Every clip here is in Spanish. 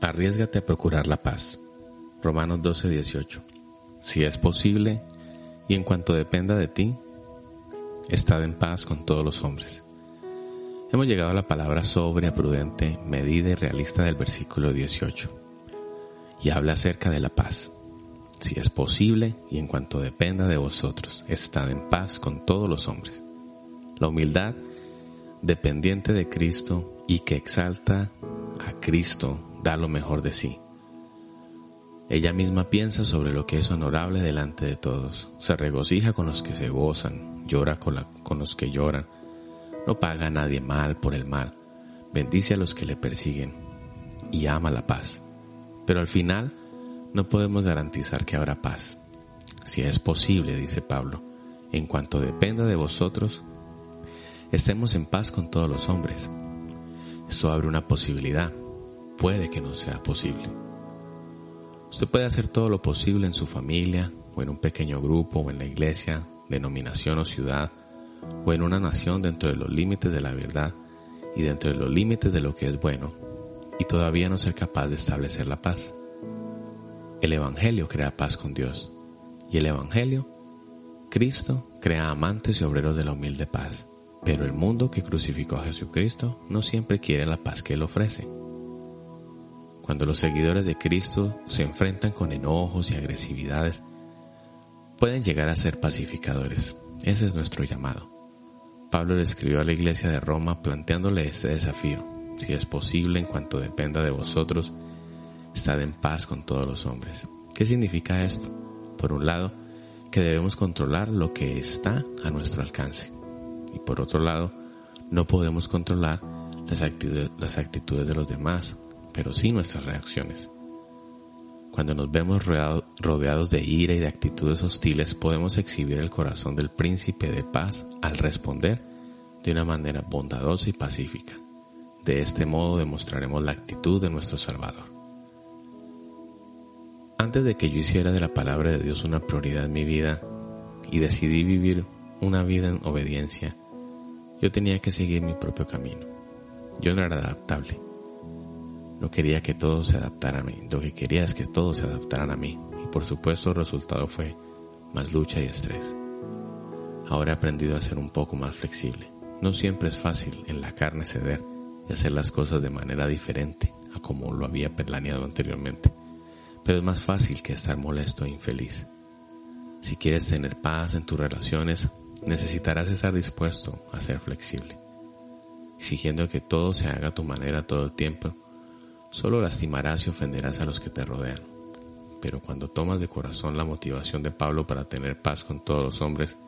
Arriesgate a procurar la paz. Romanos 12, 18. Si es posible, y en cuanto dependa de ti, estad en paz con todos los hombres. Hemos llegado a la palabra sobria, prudente, medida y realista del versículo 18. Y habla acerca de la paz. Si es posible, y en cuanto dependa de vosotros, estad en paz con todos los hombres. La humildad, dependiente de Cristo y que exalta a Cristo, da lo mejor de sí. Ella misma piensa sobre lo que es honorable delante de todos, se regocija con los que se gozan, llora con, los que lloran, no paga a nadie mal por el mal, bendice a los que le persiguen y ama la paz. Pero al final no podemos garantizar que habrá paz. Si es posible, dice Pablo, en cuanto dependa de vosotros, estemos en paz con todos los hombres. Esto abre una posibilidad, puede que no sea posible. Usted puede hacer todo lo posible en su familia, o en un pequeño grupo, o en la iglesia, denominación o ciudad, o en una nación dentro de los límites de la verdad y dentro de los límites de lo que es bueno, y todavía no ser capaz de establecer la paz. El Evangelio crea paz con Dios, y el Evangelio, Cristo, crea amantes y obreros de la humilde paz, pero el mundo que crucificó a Jesucristo no siempre quiere la paz que Él ofrece. Cuando los seguidores de Cristo se enfrentan con enojos y agresividades, pueden llegar a ser pacificadores. Ese es nuestro llamado. Pablo le escribió a la iglesia de Roma planteándole este desafío. Si es posible, en cuanto dependa de vosotros, estad en paz con todos los hombres. ¿Qué significa esto? Por un lado, que debemos controlar lo que está a nuestro alcance. Y por otro lado, no podemos controlar las actitudes, las actitudes de los demás, pero sí nuestras reacciones. Cuando nos vemos rodeados de ira y de actitudes hostiles, podemos exhibir el corazón del príncipe de paz al responder de una manera bondadosa y pacífica. De este modo demostraremos la actitud de nuestro Salvador. Antes de que yo hiciera de la palabra de Dios una prioridad en mi vida y decidí vivir una vida en obediencia, yo tenía que seguir mi propio camino. Yo no era adaptable. No quería que todo se adaptara a mí. Lo que quería es que todos se adaptaran a mí. Y por supuesto el resultado fue más lucha y estrés. Ahora he aprendido a ser un poco más flexible. No siempre es fácil en la carne ceder y hacer las cosas de manera diferente a como lo había planeado anteriormente. Pero es más fácil que estar molesto e infeliz. Si quieres tener paz en tus relaciones, necesitarás estar dispuesto a ser flexible. Exigiendo que todo se haga a tu manera todo el tiempo, Solo lastimarás y ofenderás a los que te rodean. Pero cuando tomas de corazón la motivación de Pablo para tener paz con todos los hombres,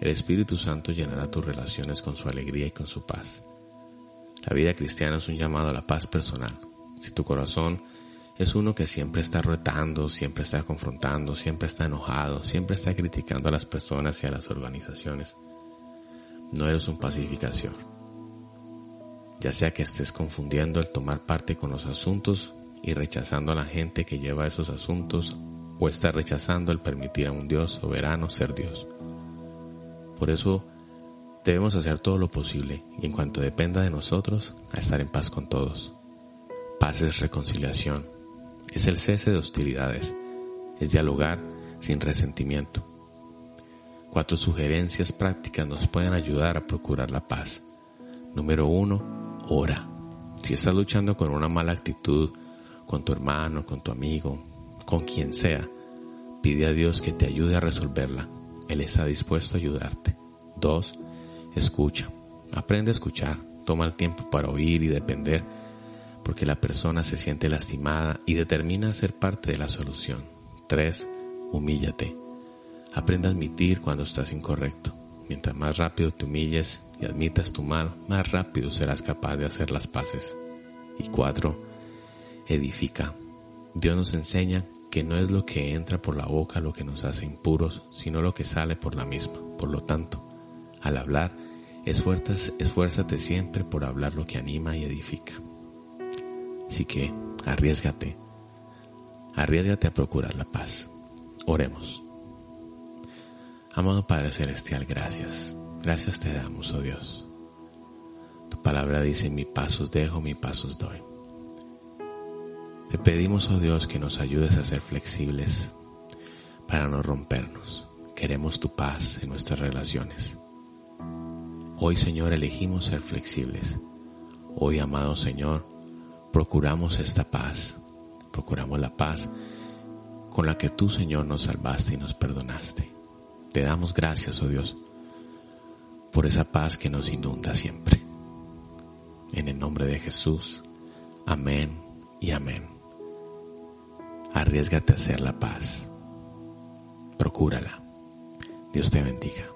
el Espíritu Santo llenará tus relaciones con su alegría y con su paz. La vida cristiana es un llamado a la paz personal. Si tu corazón es uno que siempre está retando, siempre está confrontando, siempre está enojado, siempre está criticando a las personas y a las organizaciones, no eres un pacificador ya sea que estés confundiendo el tomar parte con los asuntos y rechazando a la gente que lleva esos asuntos, o estás rechazando el permitir a un Dios soberano ser Dios. Por eso debemos hacer todo lo posible y en cuanto dependa de nosotros, a estar en paz con todos. Paz es reconciliación, es el cese de hostilidades, es dialogar sin resentimiento. Cuatro sugerencias prácticas nos pueden ayudar a procurar la paz. Número uno, ora. Si estás luchando con una mala actitud, con tu hermano, con tu amigo, con quien sea, pide a Dios que te ayude a resolverla. Él está dispuesto a ayudarte. Dos, escucha. Aprende a escuchar. Toma el tiempo para oír y depender, porque la persona se siente lastimada y determina ser parte de la solución. Tres, humíllate. Aprende a admitir cuando estás incorrecto. Mientras más rápido te humilles y admitas tu mal, más rápido serás capaz de hacer las paces. Y cuatro, edifica. Dios nos enseña que no es lo que entra por la boca lo que nos hace impuros, sino lo que sale por la misma. Por lo tanto, al hablar, esfuérzate siempre por hablar lo que anima y edifica. Así que, arriesgate, arriesgate a procurar la paz. Oremos. Amado Padre Celestial, gracias. Gracias te damos, oh Dios. Tu palabra dice, mi pasos dejo, mi pasos doy. Te pedimos, oh Dios, que nos ayudes a ser flexibles para no rompernos. Queremos tu paz en nuestras relaciones. Hoy, Señor, elegimos ser flexibles. Hoy, amado Señor, procuramos esta paz. Procuramos la paz con la que tú, Señor, nos salvaste y nos perdonaste. Te damos gracias, oh Dios, por esa paz que nos inunda siempre. En el nombre de Jesús. Amén y amén. Arriesgate a hacer la paz. Procúrala. Dios te bendiga.